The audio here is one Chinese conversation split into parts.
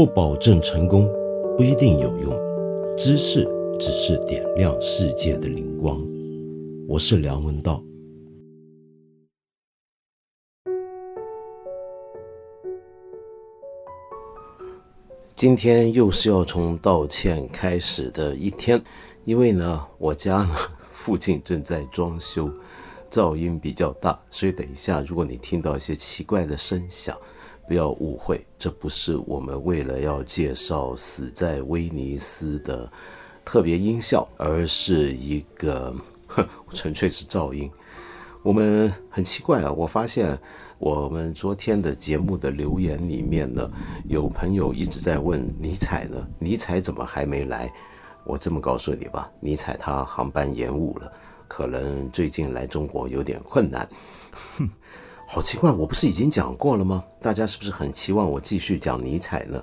不保证成功，不一定有用。知识只是点亮世界的灵光。我是梁文道。今天又是要从道歉开始的一天，因为呢，我家呢 附近正在装修，噪音比较大，所以等一下如果你听到一些奇怪的声响。不要误会，这不是我们为了要介绍死在威尼斯的特别音效，而是一个 纯粹是噪音。我们很奇怪啊，我发现我们昨天的节目的留言里面呢，有朋友一直在问尼采呢，尼采怎么还没来？我这么告诉你吧，尼采他航班延误了，可能最近来中国有点困难。好奇怪，我不是已经讲过了吗？大家是不是很期望我继续讲尼采呢？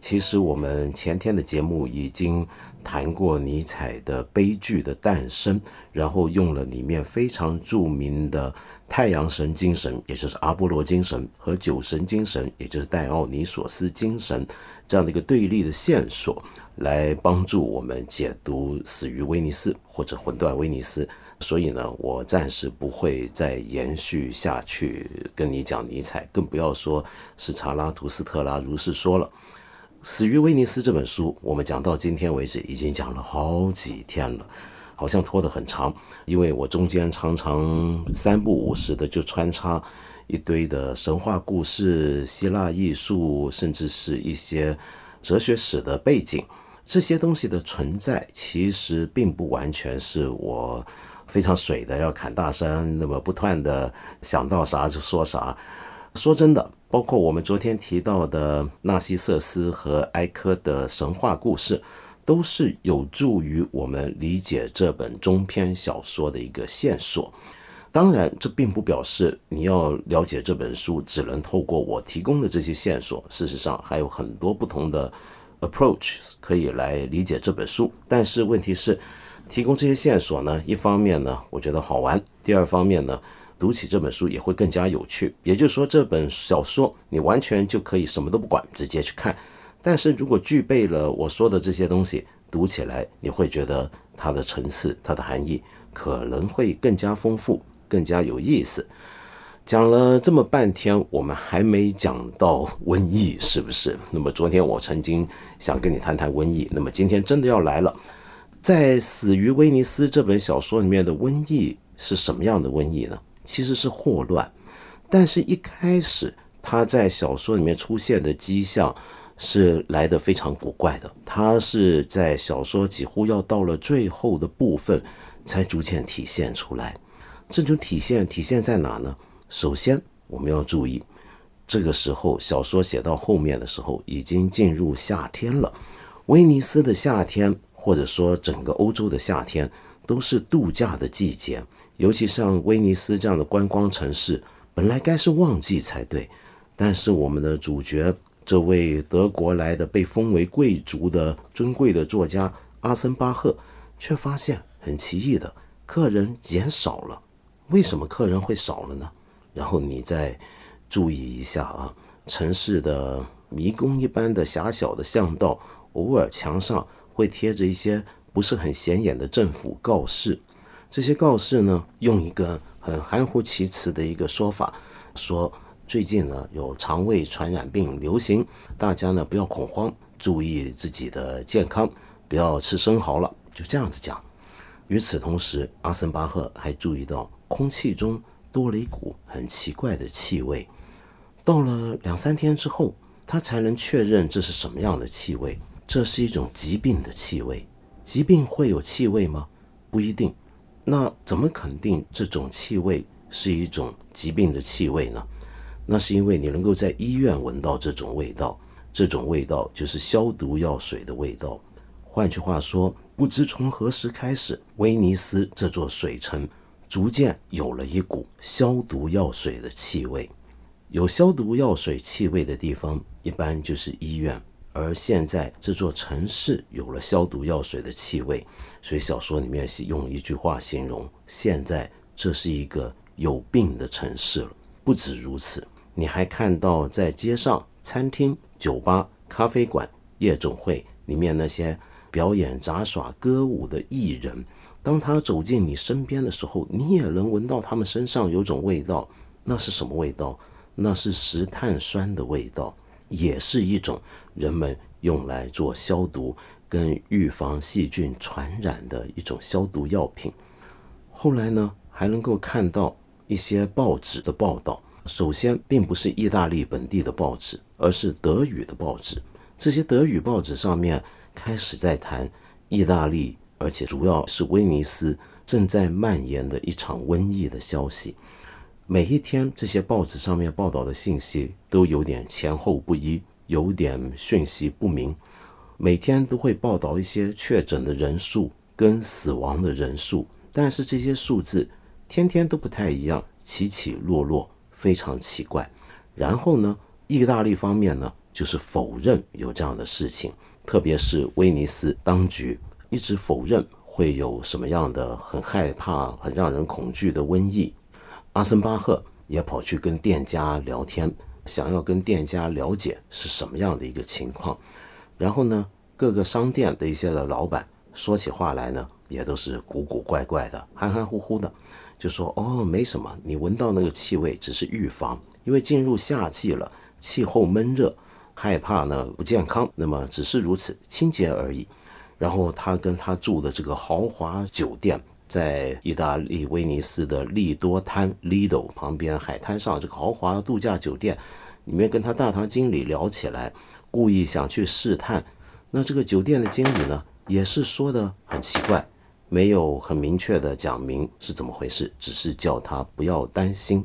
其实我们前天的节目已经谈过尼采的悲剧的诞生，然后用了里面非常著名的太阳神精神，也就是阿波罗精神和酒神精神，也就是戴奥尼索斯精神这样的一个对立的线索，来帮助我们解读死于威尼斯或者魂断威尼斯。所以呢，我暂时不会再延续下去跟你讲尼采，更不要说是查拉图斯特拉如是说了。《死于威尼斯》这本书，我们讲到今天为止，已经讲了好几天了，好像拖得很长，因为我中间常常三不五时的就穿插一堆的神话故事、希腊艺术，甚至是一些哲学史的背景。这些东西的存在，其实并不完全是我。非常水的，要砍大山，那么不断的想到啥就说啥。说真的，包括我们昨天提到的纳西瑟斯和埃科的神话故事，都是有助于我们理解这本中篇小说的一个线索。当然，这并不表示你要了解这本书只能透过我提供的这些线索。事实上，还有很多不同的 approach 可以来理解这本书。但是问题是。提供这些线索呢，一方面呢，我觉得好玩；第二方面呢，读起这本书也会更加有趣。也就是说，这本小说你完全就可以什么都不管，直接去看。但是如果具备了我说的这些东西，读起来你会觉得它的层次、它的含义可能会更加丰富、更加有意思。讲了这么半天，我们还没讲到瘟疫，是不是？那么昨天我曾经想跟你谈谈瘟疫，那么今天真的要来了。在《死于威尼斯》这本小说里面的瘟疫是什么样的瘟疫呢？其实是霍乱，但是一开始他在小说里面出现的迹象是来的非常古怪的，他是在小说几乎要到了最后的部分才逐渐体现出来。这种体现体现在哪呢？首先我们要注意，这个时候小说写到后面的时候已经进入夏天了，威尼斯的夏天。或者说，整个欧洲的夏天都是度假的季节，尤其像威尼斯这样的观光城市，本来该是旺季才对。但是我们的主角，这位德国来的被封为贵族的尊贵的作家阿森巴赫，却发现很奇异的，客人减少了。为什么客人会少了呢？然后你再注意一下啊，城市的迷宫一般的狭小的巷道，偶尔墙上。会贴着一些不是很显眼的政府告示，这些告示呢，用一个很含糊其辞的一个说法，说最近呢有肠胃传染病流行，大家呢不要恐慌，注意自己的健康，不要吃生蚝了，就这样子讲。与此同时，阿森巴赫还注意到空气中多了一股很奇怪的气味，到了两三天之后，他才能确认这是什么样的气味。这是一种疾病的气味，疾病会有气味吗？不一定。那怎么肯定这种气味是一种疾病的气味呢？那是因为你能够在医院闻到这种味道，这种味道就是消毒药水的味道。换句话说，不知从何时开始，威尼斯这座水城逐渐有了一股消毒药水的气味。有消毒药水气味的地方，一般就是医院。而现在这座城市有了消毒药水的气味，所以小说里面用一句话形容：现在这是一个有病的城市了。不止如此，你还看到在街上、餐厅、酒吧咖啡馆、夜总会里面那些表演杂耍、歌舞的艺人，当他走进你身边的时候，你也能闻到他们身上有种味道。那是什么味道？那是石碳酸的味道，也是一种人们用来做消毒跟预防细菌传染的一种消毒药品。后来呢，还能够看到一些报纸的报道。首先，并不是意大利本地的报纸，而是德语的报纸。这些德语报纸上面开始在谈意大利，而且主要是威尼斯正在蔓延的一场瘟疫的消息。每一天，这些报纸上面报道的信息都有点前后不一，有点讯息不明。每天都会报道一些确诊的人数跟死亡的人数，但是这些数字天天都不太一样，起起落落。非常奇怪，然后呢，意大利方面呢就是否认有这样的事情，特别是威尼斯当局一直否认会有什么样的很害怕、很让人恐惧的瘟疫。阿森巴赫也跑去跟店家聊天，想要跟店家了解是什么样的一个情况。然后呢，各个商店的一些的老板说起话来呢，也都是古古怪怪的、含含糊糊的。就说哦，没什么，你闻到那个气味只是预防，因为进入夏季了，气候闷热，害怕呢不健康，那么只是如此，清洁而已。然后他跟他住的这个豪华酒店，在意大利威尼斯的利多滩 （Lido） 旁边海滩上，这个豪华度假酒店里面跟他大堂经理聊起来，故意想去试探。那这个酒店的经理呢，也是说的很奇怪。没有很明确的讲明是怎么回事，只是叫他不要担心。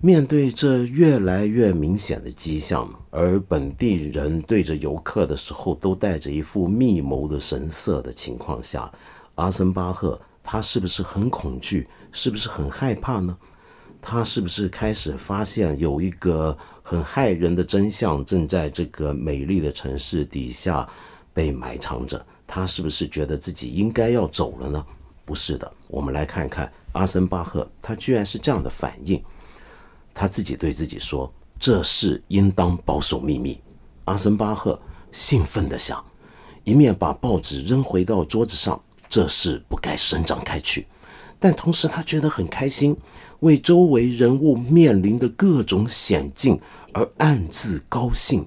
面对这越来越明显的迹象，而本地人对着游客的时候都带着一副密谋的神色的情况下，阿森巴赫他是不是很恐惧？是不是很害怕呢？他是不是开始发现有一个很骇人的真相正在这个美丽的城市底下被埋藏着？他是不是觉得自己应该要走了呢？不是的，我们来看看阿森巴赫，他居然是这样的反应。他自己对自己说：“这事应当保守秘密。”阿森巴赫兴奋地想，一面把报纸扔回到桌子上，这事不该伸张开去。但同时，他觉得很开心，为周围人物面临的各种险境而暗自高兴。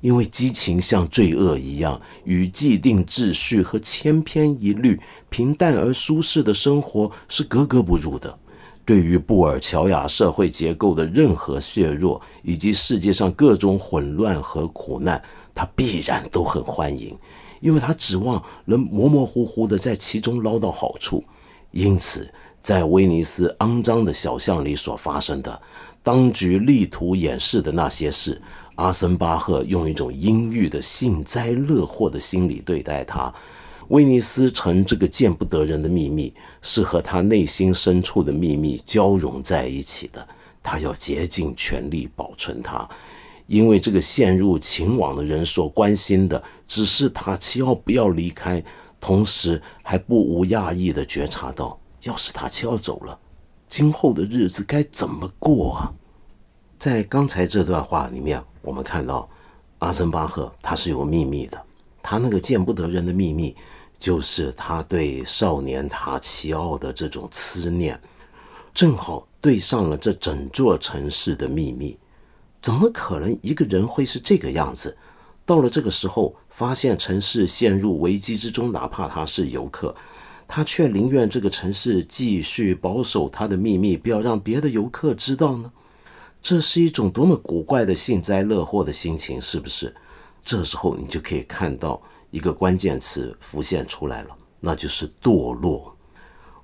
因为激情像罪恶一样，与既定秩序和千篇一律、平淡而舒适的生活是格格不入的。对于布尔乔亚社会结构的任何削弱，以及世界上各种混乱和苦难，他必然都很欢迎，因为他指望能模模糊糊的在其中捞到好处。因此，在威尼斯肮脏的小巷里所发生的，当局力图掩饰的那些事。阿森巴赫用一种阴郁的幸灾乐祸的心理对待他。威尼斯城这个见不得人的秘密，是和他内心深处的秘密交融在一起的。他要竭尽全力保存它，因为这个陷入情网的人所关心的，只是塔奇奥不要离开，同时还不无讶异的觉察到，要是塔奇奥走了，今后的日子该怎么过啊？在刚才这段话里面。我们看到，阿森巴赫他是有秘密的，他那个见不得人的秘密，就是他对少年塔奇奥的这种思念，正好对上了这整座城市的秘密。怎么可能一个人会是这个样子？到了这个时候，发现城市陷入危机之中，哪怕他是游客，他却宁愿这个城市继续保守他的秘密，不要让别的游客知道呢？这是一种多么古怪的幸灾乐祸的心情，是不是？这时候你就可以看到一个关键词浮现出来了，那就是堕落。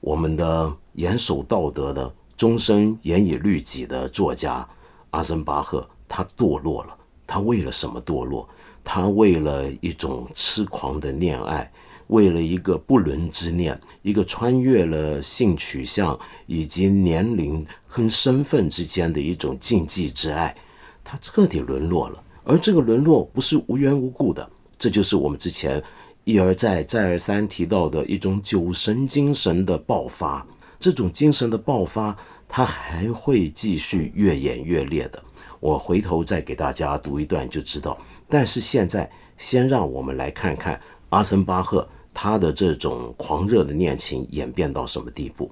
我们的严守道德的、终身严以律己的作家阿森巴赫，他堕落了。他为了什么堕落？他为了一种痴狂的恋爱。为了一个不伦之恋，一个穿越了性取向以及年龄和身份之间的一种禁忌之爱，他彻底沦落了。而这个沦落不是无缘无故的，这就是我们之前一而再、再而三提到的一种酒神精神的爆发。这种精神的爆发，它还会继续越演越烈的。我回头再给大家读一段就知道。但是现在，先让我们来看看阿森巴赫他的这种狂热的恋情演变到什么地步。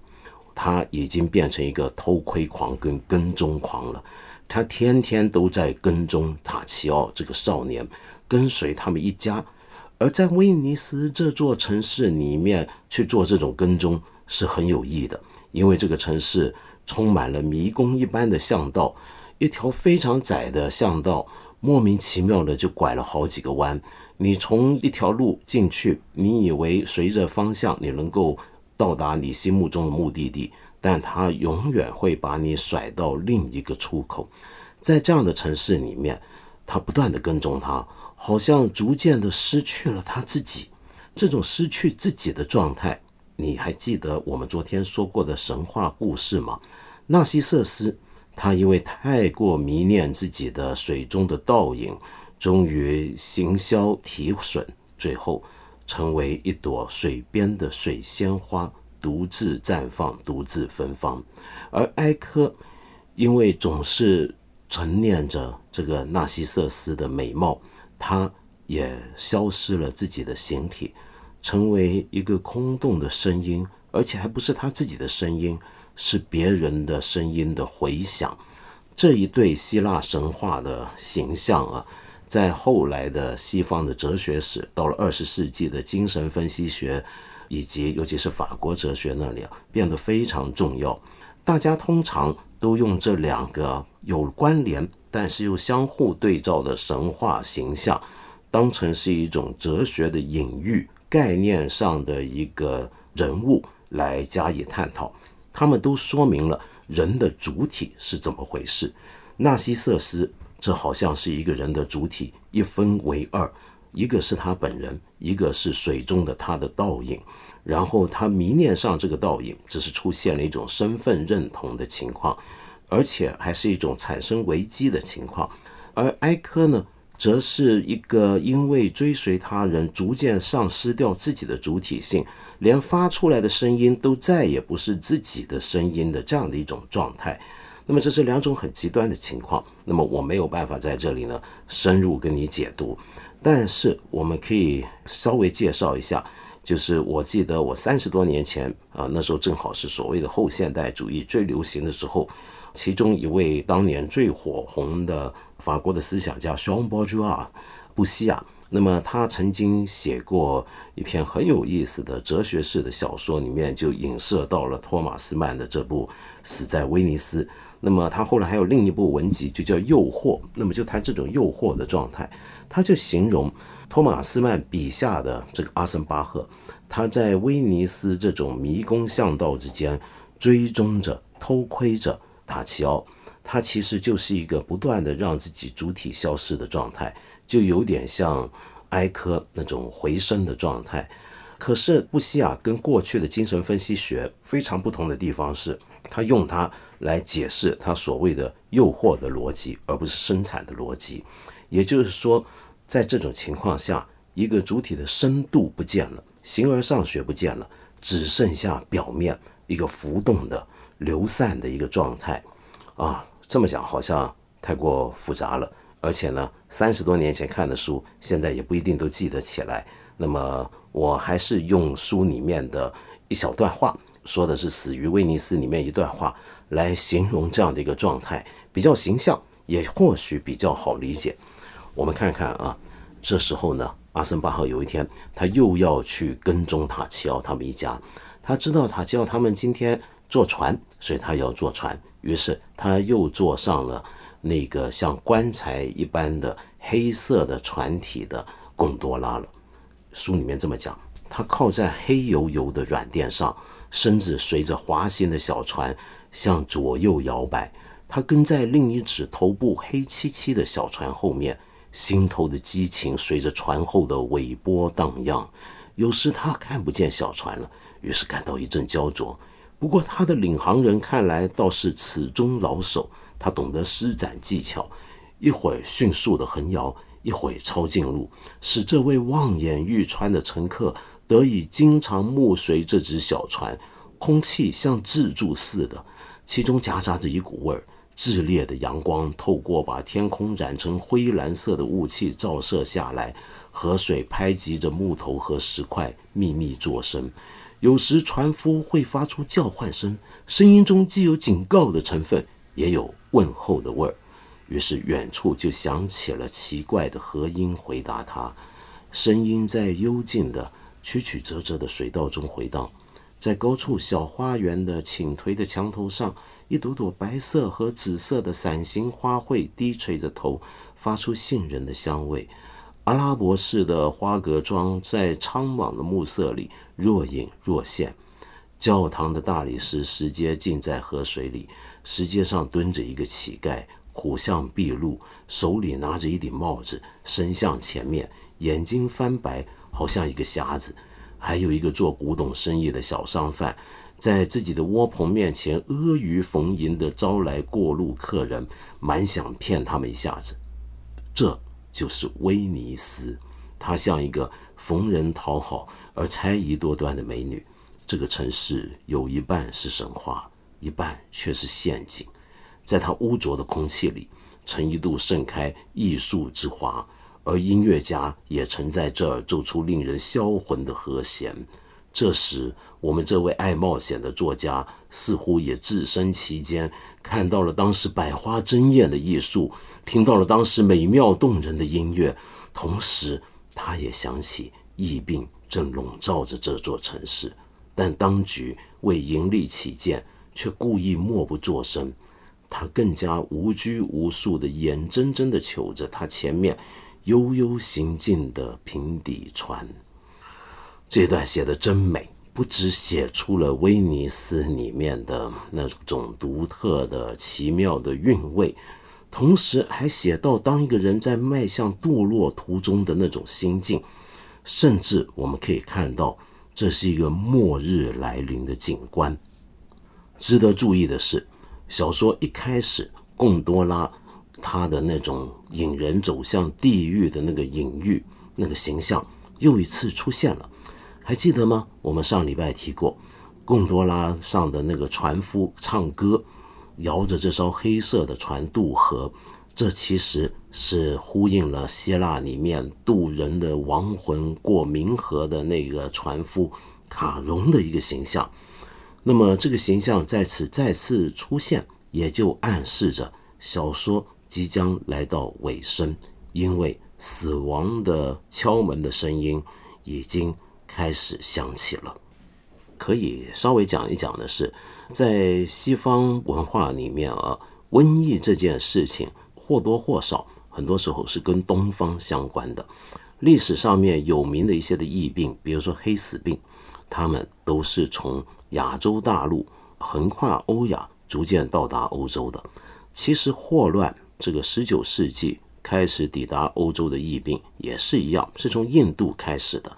他已经变成一个偷窥狂跟跟踪狂了。他天天都在跟踪塔奇奥这个少年，跟随他们一家。而在威尼斯这座城市里面去做这种跟踪是很有益的，因为这个城市充满了迷宫一般的巷道，一条非常窄的巷道，莫名其妙的就拐了好几个弯。你从一条路进去，你以为随着方向你能够。到达你心目中的目的地，但它永远会把你甩到另一个出口。在这样的城市里面，他不断的跟踪他，好像逐渐的失去了他自己。这种失去自己的状态，你还记得我们昨天说过的神话故事吗？纳西瑟斯，他因为太过迷恋自己的水中的倒影，终于行销体损，最后。成为一朵水边的水仙花，独自绽放，独自芬芳。而埃科因为总是沉念着这个纳西瑟斯的美貌，他也消失了自己的形体，成为一个空洞的声音，而且还不是他自己的声音，是别人的声音的回响。这一对希腊神话的形象啊。在后来的西方的哲学史，到了二十世纪的精神分析学，以及尤其是法国哲学那里啊，变得非常重要。大家通常都用这两个有关联，但是又相互对照的神话形象，当成是一种哲学的隐喻、概念上的一个人物来加以探讨。他们都说明了人的主体是怎么回事。纳西瑟斯。这好像是一个人的主体一分为二，一个是他本人，一个是水中的他的倒影。然后他迷恋上这个倒影，只是出现了一种身份认同的情况，而且还是一种产生危机的情况。而埃科呢，则是一个因为追随他人，逐渐丧失掉自己的主体性，连发出来的声音都再也不是自己的声音的这样的一种状态。那么这是两种很极端的情况，那么我没有办法在这里呢深入跟你解读，但是我们可以稍微介绍一下，就是我记得我三十多年前啊，那时候正好是所谓的后现代主义最流行的时候，其中一位当年最火红的法国的思想家双波朱啊，布西亚，那么他曾经写过一篇很有意思的哲学式的小说，里面就影射到了托马斯曼的这部《死在威尼斯》。那么他后来还有另一部文集，就叫《诱惑》。那么就谈这种诱惑的状态，他就形容托马斯曼笔下的这个阿森巴赫，他在威尼斯这种迷宫巷道之间追踪着、偷窥着塔奇奥，他其实就是一个不断的让自己主体消失的状态，就有点像埃科那种回声的状态。可是布西亚跟过去的精神分析学非常不同的地方是，他用它。来解释他所谓的诱惑的逻辑，而不是生产的逻辑。也就是说，在这种情况下，一个主体的深度不见了，形而上学不见了，只剩下表面一个浮动的、流散的一个状态。啊，这么讲好像太过复杂了。而且呢，三十多年前看的书，现在也不一定都记得起来。那么，我还是用书里面的一小段话，说的是《死于威尼斯》里面一段话。来形容这样的一个状态，比较形象，也或许比较好理解。我们看看啊，这时候呢，阿森巴赫有一天，他又要去跟踪塔奇奥他们一家。他知道塔奇奥他们今天坐船，所以他要坐船。于是他又坐上了那个像棺材一般的黑色的船体的贡多拉了。书里面这么讲，他靠在黑油油的软垫上，身子随着滑行的小船。向左右摇摆，他跟在另一只头部黑漆漆的小船后面，心头的激情随着船后的尾波荡漾。有时他看不见小船了，于是感到一阵焦灼。不过他的领航人看来倒是此中老手，他懂得施展技巧，一会儿迅速的横摇，一会儿抄近路，使这位望眼欲穿的乘客得以经常目随这只小船，空气像自助似的。其中夹杂着一股味儿。炽烈的阳光透过把天空染成灰蓝色的雾气照射下来，河水拍击着木头和石块，密密作声。有时船夫会发出叫唤声，声音中既有警告的成分，也有问候的味儿。于是远处就响起了奇怪的和音回答他，声音在幽静的曲曲折折的水道中回荡，在高处小花园的倾颓的墙头上。一朵朵白色和紫色的伞形花卉低垂着头，发出杏仁的香味。阿拉伯式的花格装在苍茫的暮色里若隐若现。教堂的大理石石阶浸在河水里，石阶上蹲着一个乞丐，苦相毕露，手里拿着一顶帽子，伸向前面，眼睛翻白，好像一个瞎子。还有一个做古董生意的小商贩。在自己的窝棚面前阿谀逢迎地招来过路客人，满想骗他们一下子。这就是威尼斯，她像一个逢人讨好而猜疑多端的美女。这个城市有一半是神话，一半却是陷阱。在他污浊的空气里，曾一度盛开艺术之花，而音乐家也曾在这儿奏出令人销魂的和弦。这时。我们这位爱冒险的作家似乎也置身其间，看到了当时百花争艳的艺术，听到了当时美妙动人的音乐，同时他也想起疫病正笼罩着这座城市，但当局为盈利起见，却故意默不作声。他更加无拘无束地眼睁睁地瞅着他前面悠悠行进的平底船。这段写的真美。不只写出了威尼斯里面的那种独特的、奇妙的韵味，同时还写到当一个人在迈向堕落途中的那种心境，甚至我们可以看到这是一个末日来临的景观。值得注意的是，小说一开始贡多拉他的那种引人走向地狱的那个隐喻、那个形象又一次出现了。还记得吗？我们上礼拜提过，贡多拉上的那个船夫唱歌，摇着这艘黑色的船渡河，这其实是呼应了希腊里面渡人的亡魂过冥河的那个船夫卡戎的一个形象。那么这个形象在此再次出现，也就暗示着小说即将来到尾声，因为死亡的敲门的声音已经。开始响起了。可以稍微讲一讲的是，在西方文化里面啊，瘟疫这件事情或多或少，很多时候是跟东方相关的。历史上面有名的一些的疫病，比如说黑死病，他们都是从亚洲大陆横跨欧亚，逐渐到达欧洲的。其实霍乱这个十九世纪开始抵达欧洲的疫病也是一样，是从印度开始的。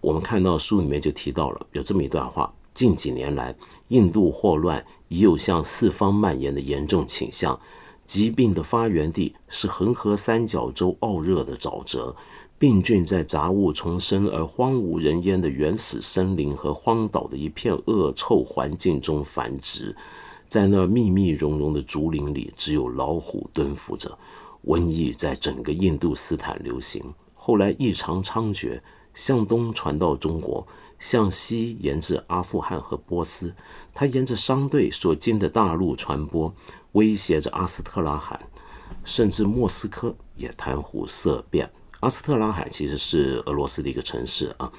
我们看到书里面就提到了有这么一段话：近几年来，印度霍乱已有向四方蔓延的严重倾向。疾病的发源地是恒河三角洲傲热的沼泽，病菌在杂物丛生而荒无人烟的原始森林和荒岛的一片恶臭环境中繁殖。在那密密茸茸的竹林里，只有老虎蹲伏着。瘟疫在整个印度斯坦流行，后来异常猖獗。向东传到中国，向西沿至阿富汗和波斯。它沿着商队所经的大陆传播，威胁着阿斯特拉罕，甚至莫斯科也谈虎色变。阿斯特拉罕其实是俄罗斯的一个城市啊。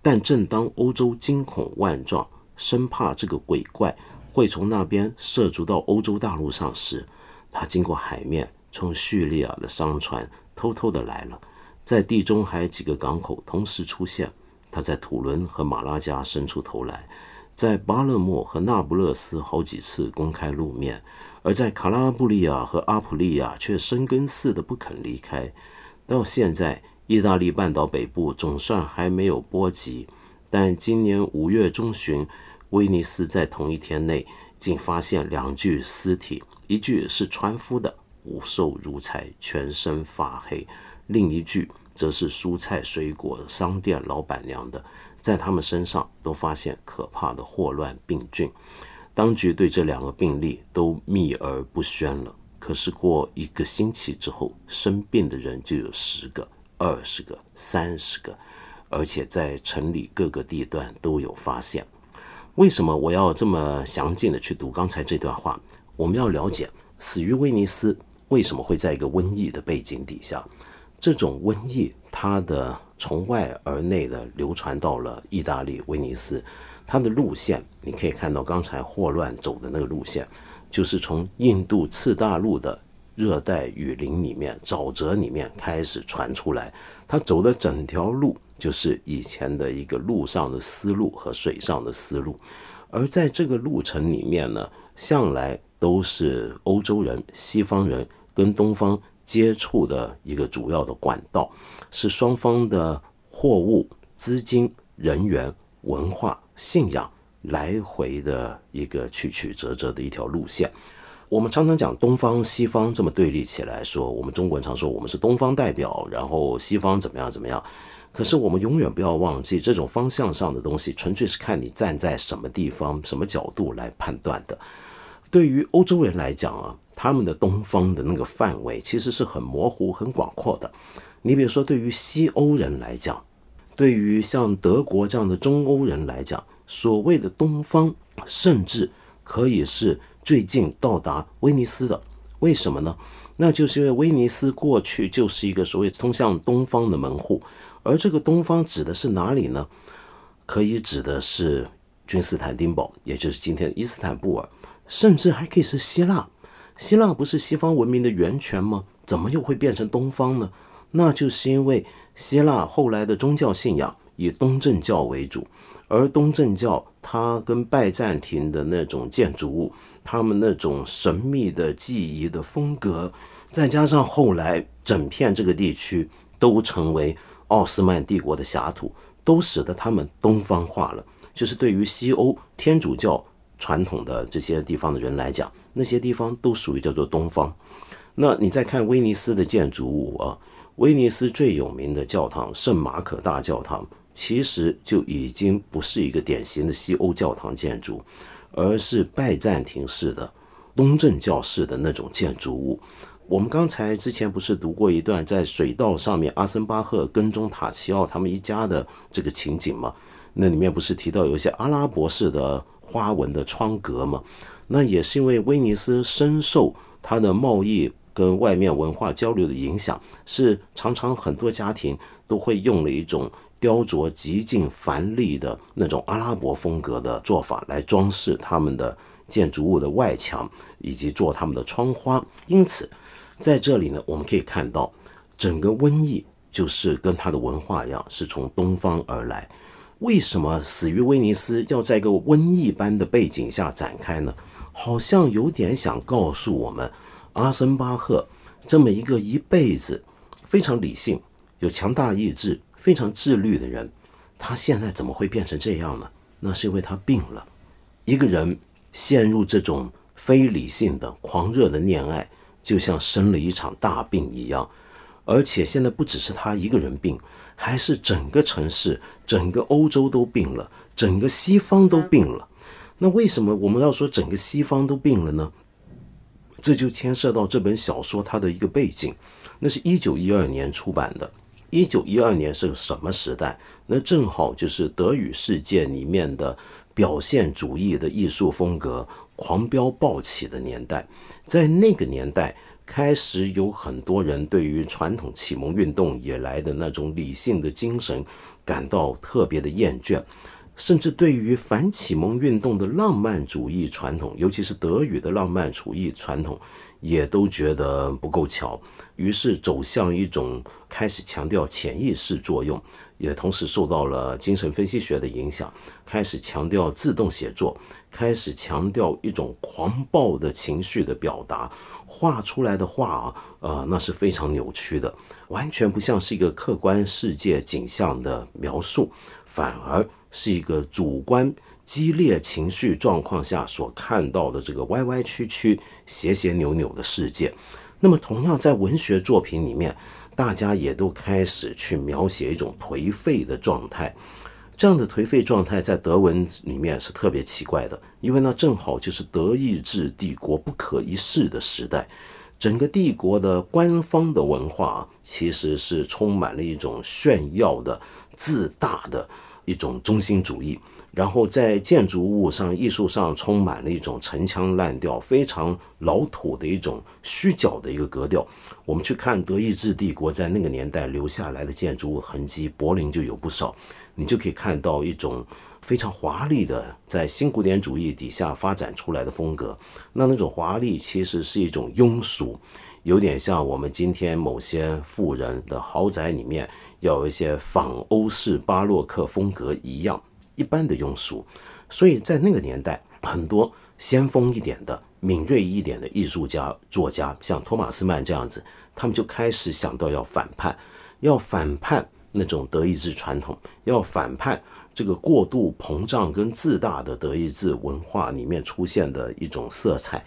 但正当欧洲惊恐万状，生怕这个鬼怪会从那边涉足到欧洲大陆上时，他经过海面，从叙利亚的商船偷偷的来了。在地中海几个港口同时出现，他在土伦和马拉加伸出头来，在巴勒莫和那不勒斯好几次公开露面，而在卡拉布利亚和阿普利亚却生根似的不肯离开。到现在，意大利半岛北部总算还没有波及，但今年五月中旬，威尼斯在同一天内竟发现两具尸体，一具是船夫的，骨瘦如柴，全身发黑。另一具则是蔬菜水果商店老板娘的，在他们身上都发现可怕的霍乱病菌。当局对这两个病例都秘而不宣了。可是过一个星期之后，生病的人就有十个、二十个、三十个，而且在城里各个地段都有发现。为什么我要这么详尽的去读刚才这段话？我们要了解死于威尼斯为什么会在一个瘟疫的背景底下，这种瘟疫它的从外而内的流传到了意大利威尼斯，它的路线你可以看到刚才霍乱走的那个路线。就是从印度次大陆的热带雨林里面、沼泽里面开始传出来，他走的整条路就是以前的一个陆上的思路和水上的思路，而在这个路程里面呢，向来都是欧洲人、西方人跟东方接触的一个主要的管道，是双方的货物、资金、人员、文化、信仰。来回的一个曲曲折折的一条路线，我们常常讲东方西方这么对立起来，说我们中国人常说我们是东方代表，然后西方怎么样怎么样。可是我们永远不要忘记，这种方向上的东西，纯粹是看你站在什么地方、什么角度来判断的。对于欧洲人来讲啊，他们的东方的那个范围其实是很模糊、很广阔的。你比如说，对于西欧人来讲，对于像德国这样的中欧人来讲。所谓的东方，甚至可以是最近到达威尼斯的，为什么呢？那就是因为威尼斯过去就是一个所谓通向东方的门户，而这个东方指的是哪里呢？可以指的是君士坦丁堡，也就是今天的伊斯坦布尔，甚至还可以是希腊。希腊不是西方文明的源泉吗？怎么又会变成东方呢？那就是因为希腊后来的宗教信仰以东正教为主。而东正教，它跟拜占庭的那种建筑物，他们那种神秘的记忆的风格，再加上后来整片这个地区都成为奥斯曼帝国的辖土，都使得他们东方化了。就是对于西欧天主教传统的这些地方的人来讲，那些地方都属于叫做东方。那你再看威尼斯的建筑物啊，威尼斯最有名的教堂圣马可大教堂。其实就已经不是一个典型的西欧教堂建筑，而是拜占庭式的东正教式的那种建筑物。我们刚才之前不是读过一段在水道上面阿森巴赫跟踪塔奇奥他们一家的这个情景吗？那里面不是提到有一些阿拉伯式的花纹的窗格吗？那也是因为威尼斯深受它的贸易跟外面文化交流的影响，是常常很多家庭都会用了一种。雕琢极尽繁丽的那种阿拉伯风格的做法来装饰他们的建筑物的外墙，以及做他们的窗花。因此，在这里呢，我们可以看到整个瘟疫就是跟它的文化一样，是从东方而来。为什么死于威尼斯要在一个瘟疫般的背景下展开呢？好像有点想告诉我们，阿森巴赫这么一个一辈子非常理性、有强大意志。非常自律的人，他现在怎么会变成这样呢？那是因为他病了。一个人陷入这种非理性的狂热的恋爱，就像生了一场大病一样。而且现在不只是他一个人病，还是整个城市、整个欧洲都病了，整个西方都病了。那为什么我们要说整个西方都病了呢？这就牵涉到这本小说它的一个背景，那是一九一二年出版的。一九一二年是个什么时代？那正好就是德语世界里面的表现主义的艺术风格狂飙暴起的年代。在那个年代，开始有很多人对于传统启蒙运动以来的那种理性的精神感到特别的厌倦，甚至对于反启蒙运动的浪漫主义传统，尤其是德语的浪漫主义传统。也都觉得不够巧，于是走向一种开始强调潜意识作用，也同时受到了精神分析学的影响，开始强调自动写作，开始强调一种狂暴的情绪的表达，画出来的画啊，呃，那是非常扭曲的，完全不像是一个客观世界景象的描述，反而是一个主观。激烈情绪状况下所看到的这个歪歪曲曲、斜斜扭扭的世界，那么同样在文学作品里面，大家也都开始去描写一种颓废的状态。这样的颓废状态在德文里面是特别奇怪的，因为那正好就是德意志帝国不可一世的时代，整个帝国的官方的文化其实是充满了一种炫耀的、自大的一种中心主义。然后在建筑物上、艺术上充满了一种陈腔滥调、非常老土的一种虚假的一个格调。我们去看德意志帝国在那个年代留下来的建筑物痕迹，柏林就有不少，你就可以看到一种非常华丽的在新古典主义底下发展出来的风格。那那种华丽其实是一种庸俗，有点像我们今天某些富人的豪宅里面要有一些仿欧式巴洛克风格一样。一般的庸俗，所以在那个年代，很多先锋一点的、敏锐一点的艺术家、作家，像托马斯曼这样子，他们就开始想到要反叛，要反叛那种德意志传统，要反叛这个过度膨胀跟自大的德意志文化里面出现的一种色彩。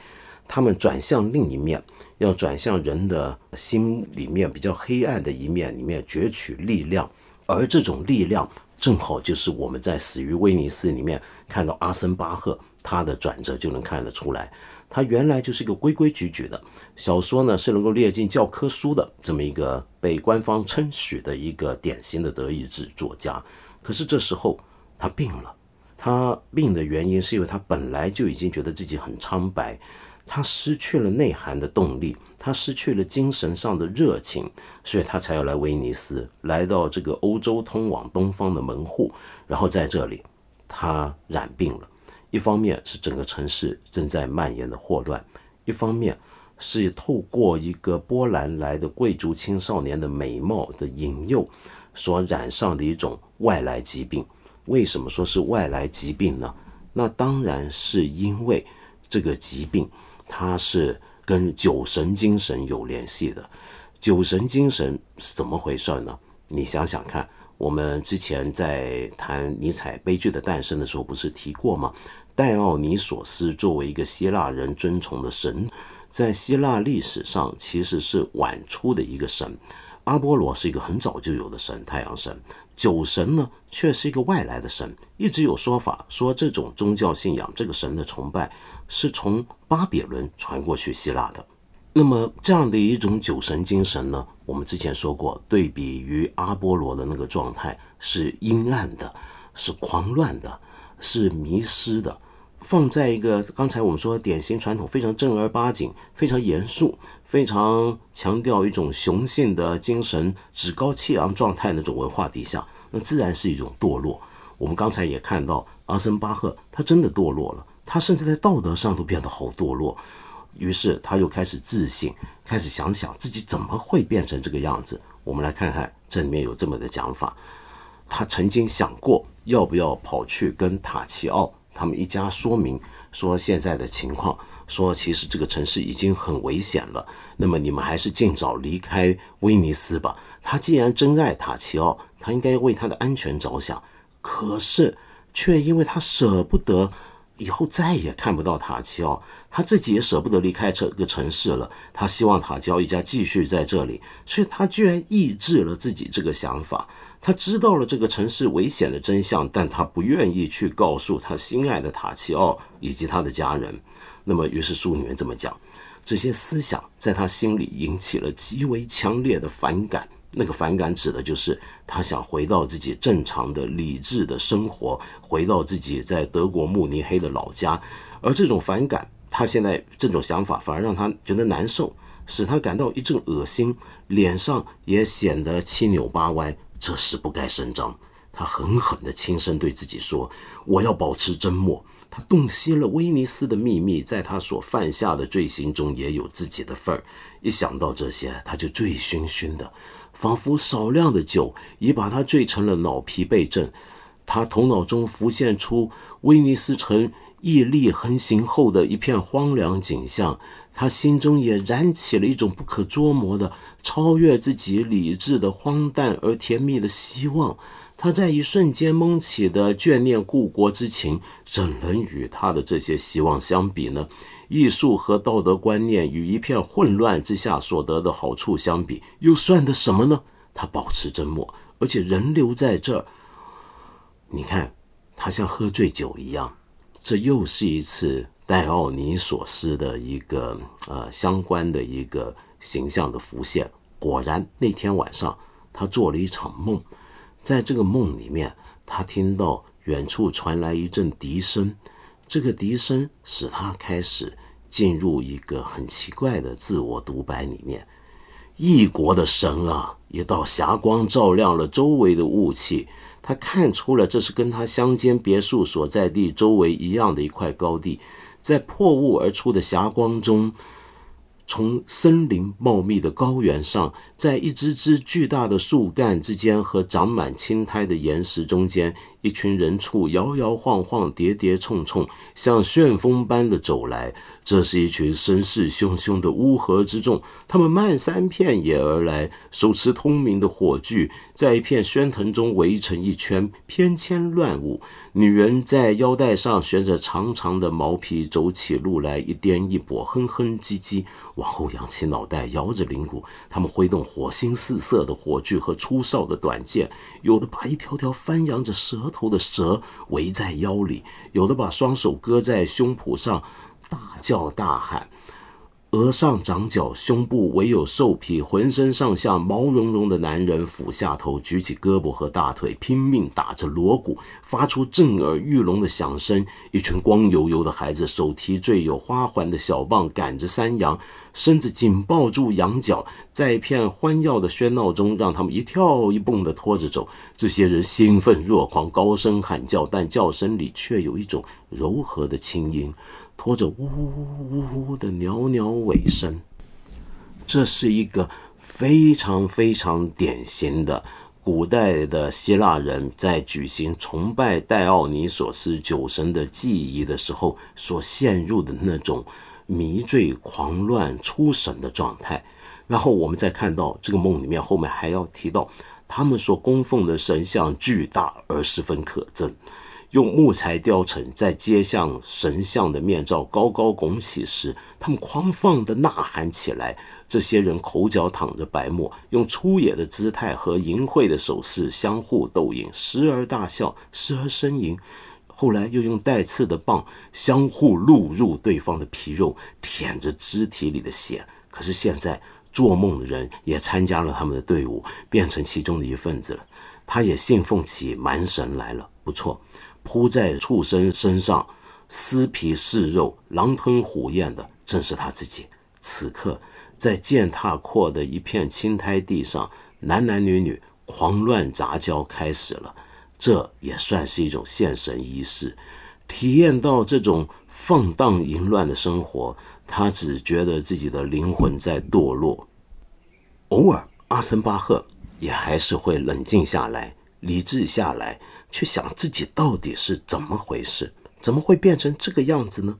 他们转向另一面，要转向人的心里面比较黑暗的一面里面攫取力量，而这种力量。正好就是我们在《死于威尼斯》里面看到阿森巴赫他的转折就能看得出来，他原来就是一个规规矩矩的小说呢，是能够列进教科书的这么一个被官方称许的一个典型的德意志作家。可是这时候他病了，他病的原因是因为他本来就已经觉得自己很苍白。他失去了内涵的动力，他失去了精神上的热情，所以他才要来威尼斯，来到这个欧洲通往东方的门户。然后在这里，他染病了。一方面是整个城市正在蔓延的霍乱，一方面是透过一个波兰来的贵族青少年的美貌的引诱所染上的一种外来疾病。为什么说是外来疾病呢？那当然是因为这个疾病。它是跟酒神精神有联系的，酒神精神是怎么回事呢？你想想看，我们之前在谈尼采悲剧的诞生的时候，不是提过吗？戴奥尼索斯作为一个希腊人尊崇的神，在希腊历史上其实是晚出的一个神。阿波罗是一个很早就有的神，太阳神。酒神呢，却是一个外来的神。一直有说法说，这种宗教信仰，这个神的崇拜。是从巴比伦传过去希腊的，那么这样的一种酒神精神呢？我们之前说过，对比于阿波罗的那个状态，是阴暗的，是狂乱的，是迷失的。放在一个刚才我们说的典型传统、非常正儿八经、非常严肃、非常强调一种雄性的精神、趾高气昂状态那种文化底下，那自然是一种堕落。我们刚才也看到阿森巴赫，他真的堕落了。他甚至在道德上都变得好堕落，于是他又开始自省，开始想想自己怎么会变成这个样子。我们来看看这里面有这么的讲法：他曾经想过要不要跑去跟塔奇奥他们一家说明，说现在的情况，说其实这个城市已经很危险了，那么你们还是尽早离开威尼斯吧。他既然真爱塔奇奥，他应该为他的安全着想，可是却因为他舍不得。以后再也看不到塔奇奥，他自己也舍不得离开这个城市了。他希望塔奇奥一家继续在这里，所以他居然抑制了自己这个想法。他知道了这个城市危险的真相，但他不愿意去告诉他心爱的塔奇奥以及他的家人。那么，于是书里面这么讲，这些思想在他心里引起了极为强烈的反感。那个反感指的就是他想回到自己正常的理智的生活，回到自己在德国慕尼黑的老家。而这种反感，他现在这种想法反而让他觉得难受，使他感到一阵恶心，脸上也显得七扭八歪。这事不该声张。他狠狠地轻声对自己说：“我要保持缄默。”他洞悉了威尼斯的秘密，在他所犯下的罪行中也有自己的份儿。一想到这些，他就醉醺醺的。仿佛少量的酒已把他醉成了脑疲惫症，他头脑中浮现出威尼斯城屹立横行后的一片荒凉景象，他心中也燃起了一种不可捉摸的、超越自己理智的荒诞而甜蜜的希望。他在一瞬间蒙起的眷恋故国之情，怎能与他的这些希望相比呢？艺术和道德观念与一片混乱之下所得的好处相比，又算得什么呢？他保持沉默，而且人留在这儿。你看，他像喝醉酒一样。这又是一次戴奥尼索斯的一个呃相关的一个形象的浮现。果然，那天晚上他做了一场梦，在这个梦里面，他听到远处传来一阵笛声，这个笛声使他开始进入一个很奇怪的自我独白里面。异国的神啊！一道霞光照亮了周围的雾气，他看出了这是跟他乡间别墅所在地周围一样的一块高地，在破雾而出的霞光中。从森林茂密的高原上，在一只只巨大的树干之间和长满青苔的岩石中间，一群人畜摇摇晃晃、跌跌冲冲，像旋风般的走来。这是一群声势汹汹的乌合之众，他们漫山遍野而来，手持通明的火炬，在一片喧腾中围成一圈，翩跹乱舞。女人在腰带上悬着长长的毛皮，走起路来一颠一跛，哼哼唧唧。往后仰起脑袋，摇着铃鼓。他们挥动火星四射的火炬和粗哨的短剑，有的把一条条翻扬着舌头的蛇围在腰里，有的把双手搁在胸脯上，大叫大喊。额上长角，胸部唯有兽皮，浑身上下毛茸茸的男人俯下头，举起胳膊和大腿，拼命打着锣鼓，发出震耳欲聋的响声。一群光油油的孩子手提缀有花环的小棒，赶着山羊，身子紧抱住羊角，在一片欢耀的喧闹中，让他们一跳一蹦地拖着走。这些人兴奋若狂，高声喊叫，但叫声里却有一种柔和的轻音。拖着呜呜呜呜的袅袅尾声，这是一个非常非常典型的古代的希腊人在举行崇拜戴奥尼索斯酒神的祭仪的时候所陷入的那种迷醉、狂乱、出神的状态。然后我们再看到这个梦里面后面还要提到，他们所供奉的神像巨大而十分可憎。用木材雕成，在街巷神像的面罩高高拱起时，他们狂放地呐喊起来。这些人口角淌着白沫，用粗野的姿态和淫秽的手势相互逗引，时而大笑，时而呻吟。后来又用带刺的棒相互录入对方的皮肉，舔着肢体里的血。可是现在，做梦的人也参加了他们的队伍，变成其中的一份子了。他也信奉起蛮神来了。不错。扑在畜生身上，撕皮噬肉、狼吞虎咽的，正是他自己。此刻，在践踏阔的一片青苔地上，男男女女狂乱杂交开始了。这也算是一种献神仪式。体验到这种放荡淫乱的生活，他只觉得自己的灵魂在堕落。偶尔，阿森巴赫也还是会冷静下来，理智下来。去想自己到底是怎么回事，怎么会变成这个样子呢？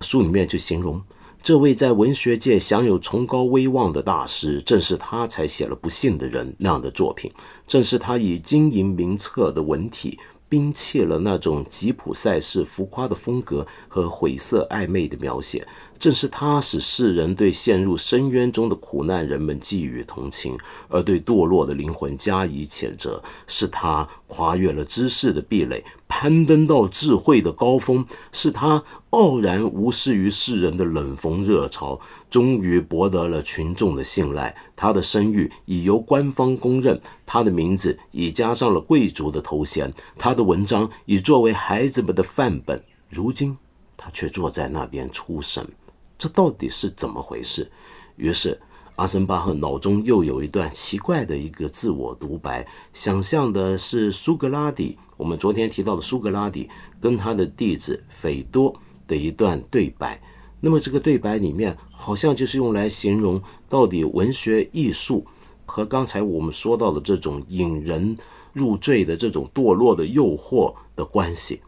书里面就形容这位在文学界享有崇高威望的大师，正是他才写了《不幸的人》那样的作品，正是他以经营名册的文体，摒弃了那种吉普赛式浮夸的风格和晦涩暧昧的描写。正是他使世人对陷入深渊中的苦难人们寄予同情，而对堕落的灵魂加以谴责。是他跨越了知识的壁垒，攀登到智慧的高峰。是他傲然无视于世人的冷风热潮，终于博得了群众的信赖。他的声誉已由官方公认，他的名字已加上了贵族的头衔，他的文章已作为孩子们的范本。如今，他却坐在那边出神。这到底是怎么回事？于是阿森巴赫脑中又有一段奇怪的一个自我独白，想象的是苏格拉底，我们昨天提到的苏格拉底跟他的弟子斐多的一段对白。那么这个对白里面，好像就是用来形容到底文学艺术和刚才我们说到的这种引人入罪的这种堕落的诱惑的关系。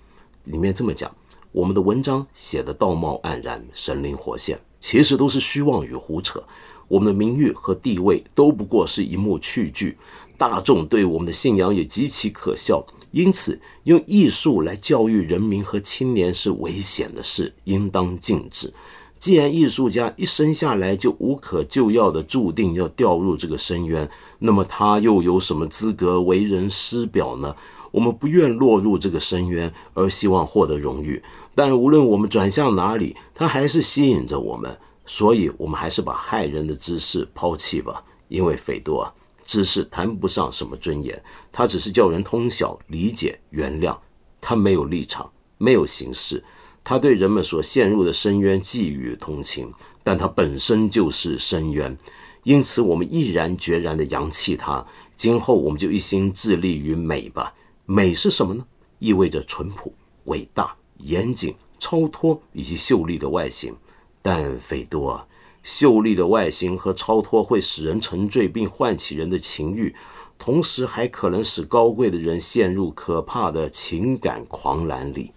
里面这么讲。我们的文章写得道貌岸然、神灵活现，其实都是虚妄与胡扯。我们的名誉和地位都不过是一幕趣剧，大众对我们的信仰也极其可笑。因此，用艺术来教育人民和青年是危险的事，应当禁止。既然艺术家一生下来就无可救药的注定要掉入这个深渊，那么他又有什么资格为人师表呢？我们不愿落入这个深渊，而希望获得荣誉。但无论我们转向哪里，它还是吸引着我们。所以，我们还是把害人的知识抛弃吧。因为斐多啊，知识谈不上什么尊严，它只是叫人通晓、理解、原谅。它没有立场，没有形式。它对人们所陷入的深渊寄予同情，但它本身就是深渊。因此，我们毅然决然地扬弃它。今后，我们就一心致力于美吧。美是什么呢？意味着淳朴、伟大、严谨、超脱以及秀丽的外形。但斐多，秀丽的外形和超脱会使人沉醉，并唤起人的情欲，同时还可能使高贵的人陷入可怕的情感狂澜里。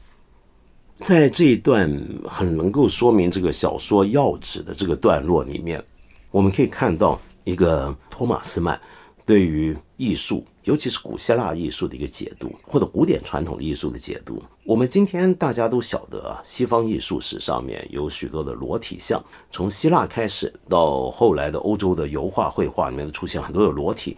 在这一段很能够说明这个小说要旨的这个段落里面。我们可以看到一个托马斯曼对于艺术，尤其是古希腊艺术的一个解读，或者古典传统的艺术的解读。我们今天大家都晓得，西方艺术史上面有许多的裸体像，从希腊开始到后来的欧洲的油画、绘画里面都出现很多的裸体。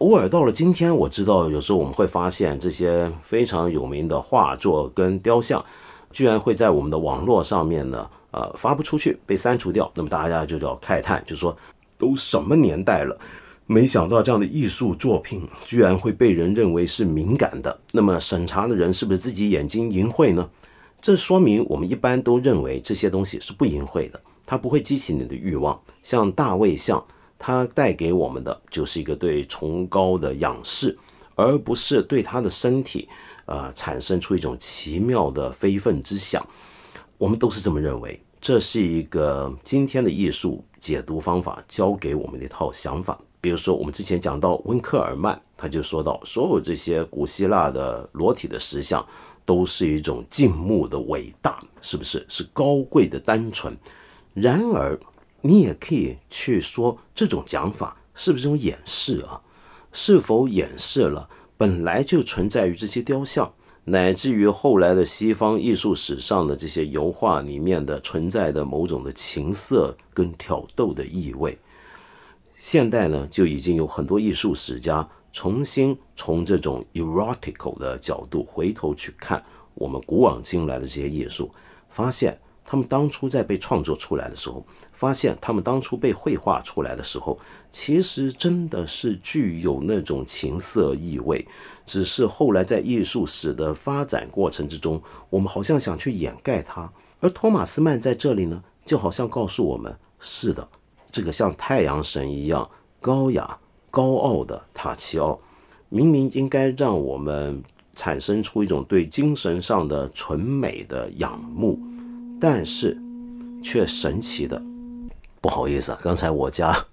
偶尔到了今天，我知道有时候我们会发现这些非常有名的画作跟雕像，居然会在我们的网络上面呢。呃，发不出去，被删除掉，那么大家就叫慨叹，就说都什么年代了，没想到这样的艺术作品居然会被人认为是敏感的。那么审查的人是不是自己眼睛淫秽呢？这说明我们一般都认为这些东西是不淫秽的，它不会激起你的欲望。像大卫像，它带给我们的就是一个对崇高的仰视，而不是对他的身体，呃，产生出一种奇妙的非分之想。我们都是这么认为，这是一个今天的艺术解读方法教给我们的一套想法。比如说，我们之前讲到温克尔曼，他就说到，所有这些古希腊的裸体的石像，都是一种静穆的伟大，是不是？是高贵的单纯。然而，你也可以去说，这种讲法是不是一种掩饰啊？是否掩饰了本来就存在于这些雕像？乃至于后来的西方艺术史上的这些油画里面的存在的某种的情色跟挑逗的意味，现代呢就已经有很多艺术史家重新从这种 erotical 的角度回头去看我们古往今来的这些艺术，发现他们当初在被创作出来的时候，发现他们当初被绘画出来的时候，其实真的是具有那种情色意味。只是后来在艺术史的发展过程之中，我们好像想去掩盖它。而托马斯曼在这里呢，就好像告诉我们：是的，这个像太阳神一样高雅、高傲的塔奇奥，明明应该让我们产生出一种对精神上的纯美的仰慕，但是却神奇的，不好意思啊，刚才我家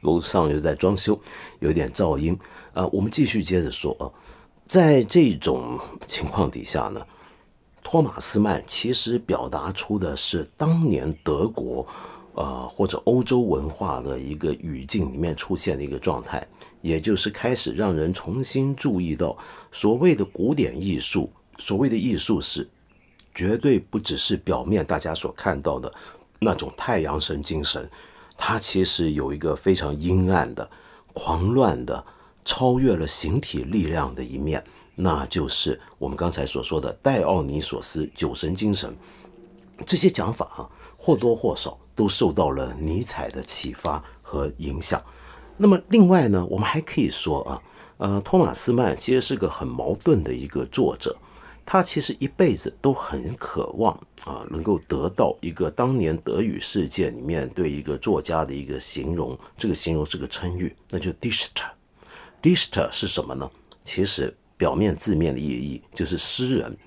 楼上又在装修，有点噪音啊。我们继续接着说啊。在这种情况底下呢，托马斯曼其实表达出的是当年德国，呃或者欧洲文化的一个语境里面出现的一个状态，也就是开始让人重新注意到所谓的古典艺术，所谓的艺术是绝对不只是表面大家所看到的那种太阳神精神，它其实有一个非常阴暗的、狂乱的。超越了形体力量的一面，那就是我们刚才所说的戴奥尼索斯酒神精神。这些讲法啊，或多或少都受到了尼采的启发和影响。那么，另外呢，我们还可以说啊，呃，托马斯曼其实是个很矛盾的一个作者，他其实一辈子都很渴望啊，能够得到一个当年德语世界里面对一个作家的一个形容，这个形容是个称誉，那就 Dichter。Dichter 是什么呢？其实表面字面的意义就是诗人，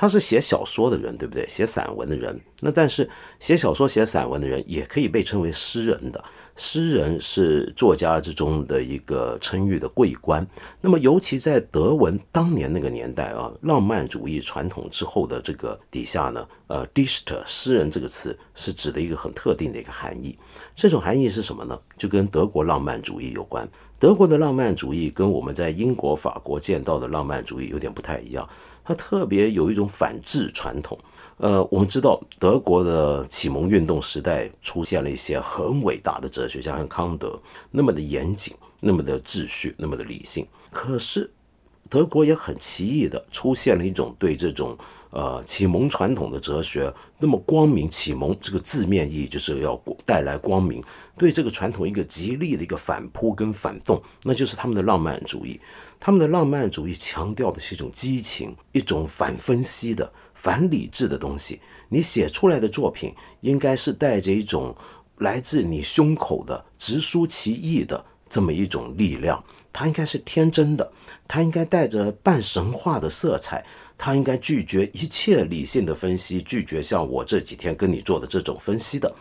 他是写小说的人，对不对？写散文的人。那但是写小说、写散文的人也可以被称为诗人的。诗人是作家之中的一个称誉的桂冠。那么尤其在德文当年那个年代啊，浪漫主义传统之后的这个底下呢，呃，Dichter 诗人这个词是指的一个很特定的一个含义。这种含义是什么呢？就跟德国浪漫主义有关。德国的浪漫主义跟我们在英国、法国见到的浪漫主义有点不太一样，它特别有一种反智传统。呃，我们知道德国的启蒙运动时代出现了一些很伟大的哲学家，像康德，那么的严谨，那么的秩序，那么的理性。可是德国也很奇异的出现了一种对这种呃启蒙传统的哲学，那么光明启蒙这个字面意义就是要带来光明，对这个传统一个极力的一个反扑跟反动，那就是他们的浪漫主义。他们的浪漫主义强调的是一种激情，一种反分析的、反理智的东西。你写出来的作品应该是带着一种来自你胸口的直抒其意的这么一种力量，它应该是天真的，它应该带着半神话的色彩，它应该拒绝一切理性的分析，拒绝像我这几天跟你做的这种分析的，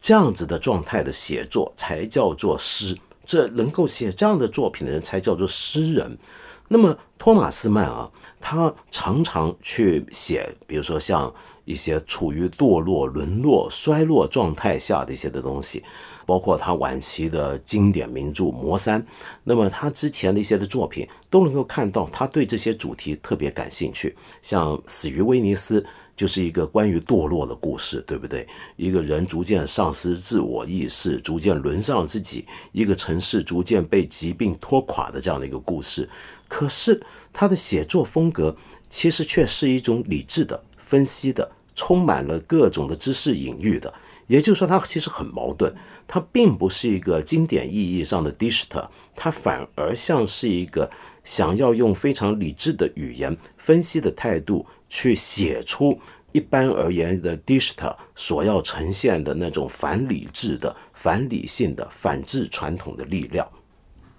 这样子的状态的写作才叫做诗。这能够写这样的作品的人才叫做诗人。那么托马斯曼啊，他常常去写，比如说像一些处于堕落、沦落、衰落状态下的一些的东西，包括他晚期的经典名著《魔山》。那么他之前的一些的作品都能够看到，他对这些主题特别感兴趣，像《死于威尼斯》。就是一个关于堕落的故事，对不对？一个人逐渐丧失自我意识，逐渐沦丧自己；一个城市逐渐被疾病拖垮的这样的一个故事。可是他的写作风格其实却是一种理智的、分析的，充满了各种的知识隐喻的。也就是说，他其实很矛盾。他并不是一个经典意义上的 Dichter，他反而像是一个想要用非常理智的语言分析的态度。去写出一般而言的 Dichter 所要呈现的那种反理智的、反理性的、反制传统的力量。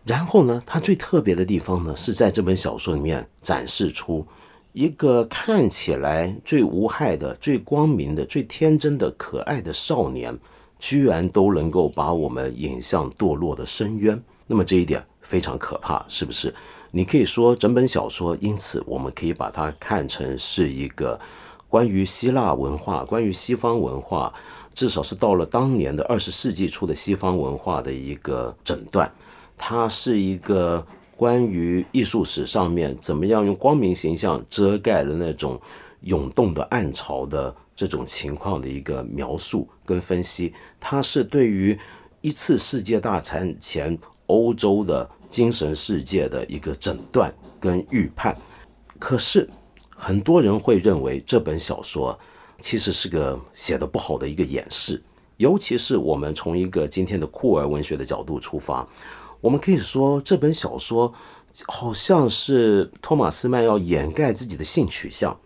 然后呢，他最特别的地方呢，是在这本小说里面展示出一个看起来最无害的、最光明的、最天真的、可爱的少年，居然都能够把我们引向堕落的深渊。那么这一点非常可怕，是不是？你可以说整本小说，因此我们可以把它看成是一个关于希腊文化、关于西方文化，至少是到了当年的二十世纪初的西方文化的一个诊断。它是一个关于艺术史上面怎么样用光明形象遮盖了那种涌动的暗潮的这种情况的一个描述跟分析。它是对于一次世界大战前欧洲的。精神世界的一个诊断跟预判，可是很多人会认为这本小说其实是个写的不好的一个演示，尤其是我们从一个今天的酷儿文学的角度出发，我们可以说这本小说好像是托马斯曼要掩盖自己的性取向。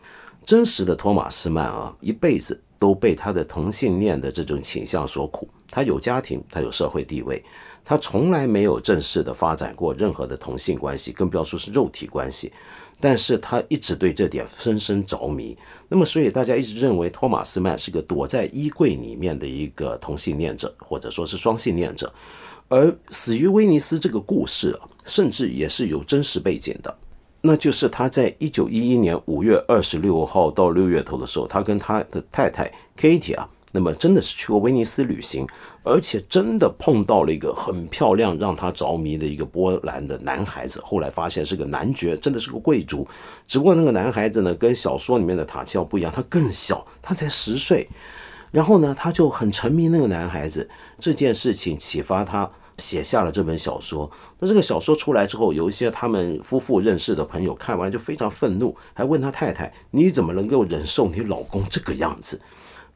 真实的托马斯曼啊，一辈子都被他的同性恋的这种倾向所苦。他有家庭，他有社会地位。他从来没有正式的发展过任何的同性关系，更不要说是肉体关系。但是他一直对这点深深着迷。那么，所以大家一直认为托马斯曼是个躲在衣柜里面的一个同性恋者，或者说是双性恋者。而死于威尼斯这个故事啊，甚至也是有真实背景的，那就是他在一九一一年五月二十六号到六月头的时候，他跟他的太太 Katie 啊。那么真的是去过威尼斯旅行，而且真的碰到了一个很漂亮、让他着迷的一个波兰的男孩子。后来发现是个男爵，真的是个贵族。只不过那个男孩子呢，跟小说里面的塔奇奥不一样，他更小，他才十岁。然后呢，他就很沉迷那个男孩子。这件事情启发他写下了这本小说。那这个小说出来之后，有一些他们夫妇认识的朋友看完就非常愤怒，还问他太太：“你怎么能够忍受你老公这个样子？”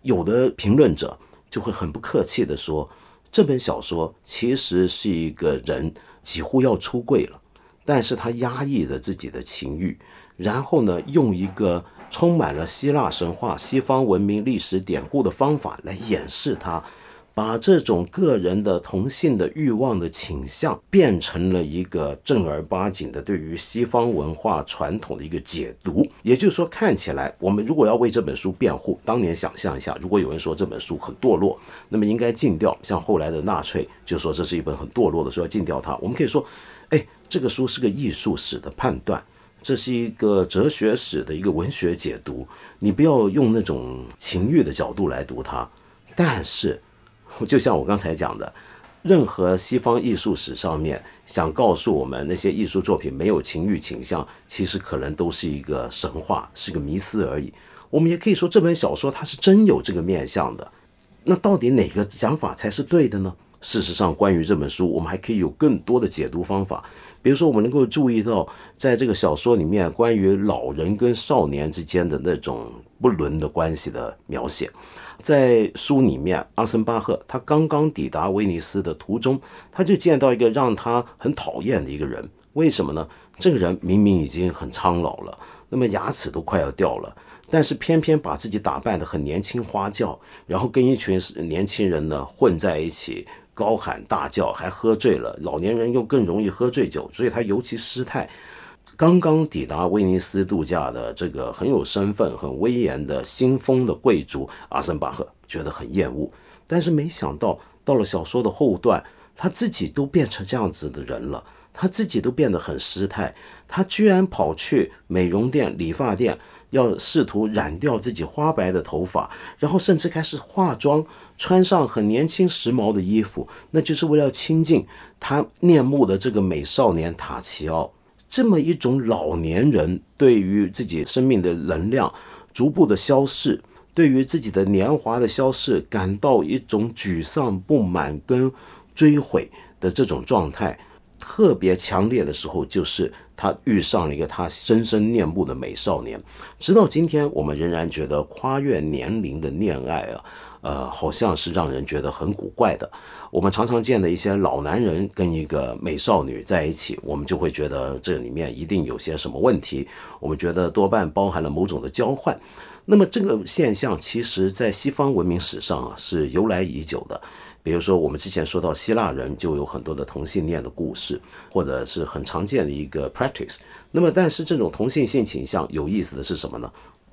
有的评论者就会很不客气地说，这本小说其实是一个人几乎要出柜了，但是他压抑着自己的情欲，然后呢，用一个充满了希腊神话、西方文明历史典故的方法来掩饰他。把这种个人的同性的欲望的倾向变成了一个正儿八经的对于西方文化传统的一个解读，也就是说，看起来我们如果要为这本书辩护，当年想象一下，如果有人说这本书很堕落，那么应该禁掉。像后来的纳粹就说这是一本很堕落的书，要禁掉它。我们可以说，哎，这个书是个艺术史的判断，这是一个哲学史的一个文学解读，你不要用那种情欲的角度来读它。但是。就像我刚才讲的，任何西方艺术史上面想告诉我们那些艺术作品没有情欲倾向，其实可能都是一个神话，是个迷思而已。我们也可以说这本小说它是真有这个面相的。那到底哪个讲法才是对的呢？事实上，关于这本书，我们还可以有更多的解读方法。比如说，我们能够注意到，在这个小说里面，关于老人跟少年之间的那种不伦的关系的描写。在书里面，阿森巴赫他刚刚抵达威尼斯的途中，他就见到一个让他很讨厌的一个人。为什么呢？这个人明明已经很苍老了，那么牙齿都快要掉了，但是偏偏把自己打扮得很年轻花俏，然后跟一群年轻人呢混在一起。高喊大叫，还喝醉了。老年人又更容易喝醉酒，所以他尤其失态。刚刚抵达威尼斯度假的这个很有身份、很威严的新丰的贵族阿森巴赫觉得很厌恶，但是没想到到了小说的后段，他自己都变成这样子的人了，他自己都变得很失态，他居然跑去美容店、理发店。要试图染掉自己花白的头发，然后甚至开始化妆，穿上很年轻时髦的衣服，那就是为了亲近他念慕的这个美少年塔奇奥。这么一种老年人对于自己生命的能量逐步的消逝，对于自己的年华的消逝感到一种沮丧、不满跟追悔的这种状态。特别强烈的时候，就是他遇上了一个他深深念慕的美少年。直到今天，我们仍然觉得跨越年龄的恋爱啊，呃，好像是让人觉得很古怪的。我们常常见的一些老男人跟一个美少女在一起，我们就会觉得这里面一定有些什么问题。我们觉得多半包含了某种的交换。那么这个现象，其实在西方文明史上啊，是由来已久的。比如说，我们之前说到希腊人就有很多的同性恋的故事，或者是很常见的一个 practice。那么，但是这种同性性倾向有意思的是什么呢？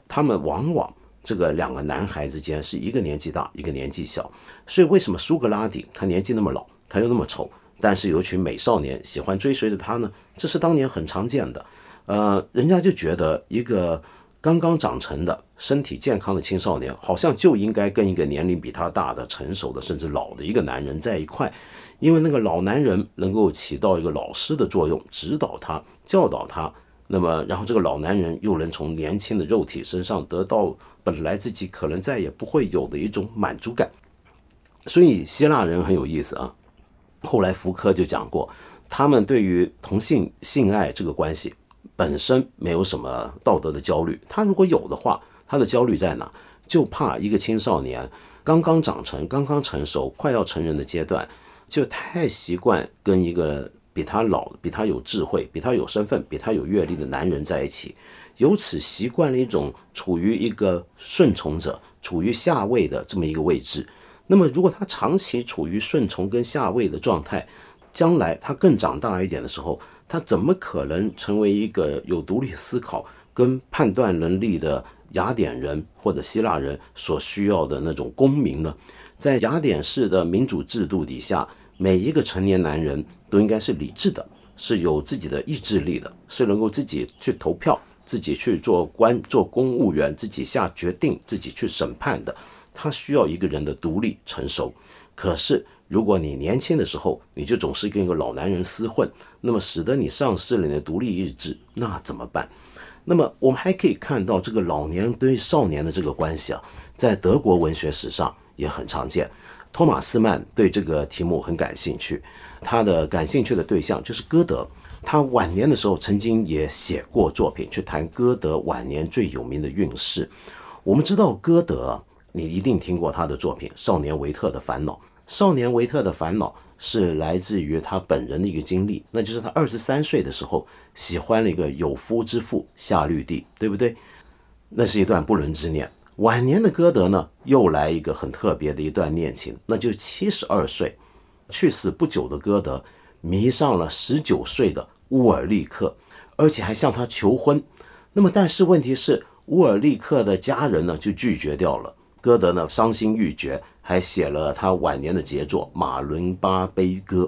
他们往往这个两个男孩之间是一个年纪大，一个年纪小。所以，为什么苏格拉底他年纪那么老，他又那么丑，但是有一群美少年喜欢追随着他呢？这是当年很常见的。呃，人家就觉得一个。刚刚长成的身体健康的青少年，好像就应该跟一个年龄比他大的、成熟的，甚至老的一个男人在一块，因为那个老男人能够起到一个老师的作用，指导他、教导他。那么，然后这个老男人又能从年轻的肉体身上得到本来自己可能再也不会有的一种满足感。所以，希腊人很有意思啊。后来福柯就讲过，他们对于同性性爱这个关系。本身没有什么道德的焦虑，他如果有的话，他的焦虑在哪？就怕一个青少年刚刚长成、刚刚成熟、快要成人的阶段，就太习惯跟一个比他老、比他有智慧、比他有身份、比他有阅历的男人在一起，由此习惯了一种处于一个顺从者、处于下位的这么一个位置。那么，如果他长期处于顺从跟下位的状态，将来他更长大一点的时候，他怎么可能成为一个有独立思考跟判断能力的雅典人或者希腊人所需要的那种公民呢？在雅典式的民主制度底下，每一个成年男人都应该是理智的，是有自己的意志力的，是能够自己去投票、自己去做官、做公务员、自己下决定、自己去审判的。他需要一个人的独立成熟。可是，如果你年轻的时候你就总是跟一个老男人厮混，那么使得你丧失了你的独立意志，那怎么办？那么我们还可以看到这个老年对少年的这个关系啊，在德国文学史上也很常见。托马斯曼对这个题目很感兴趣，他的感兴趣的对象就是歌德。他晚年的时候曾经也写过作品去谈歌德晚年最有名的运势。我们知道歌德。你一定听过他的作品《少年维特的烦恼》。少年维特的烦恼是来自于他本人的一个经历，那就是他二十三岁的时候喜欢了一个有夫之妇夏绿蒂，对不对？那是一段不伦之恋。晚年的歌德呢，又来一个很特别的一段恋情，那就七十二岁去世不久的歌德迷上了十九岁的乌尔利克，而且还向他求婚。那么，但是问题是乌尔利克的家人呢就拒绝掉了。歌德呢，伤心欲绝，还写了他晚年的杰作《马伦巴悲歌》。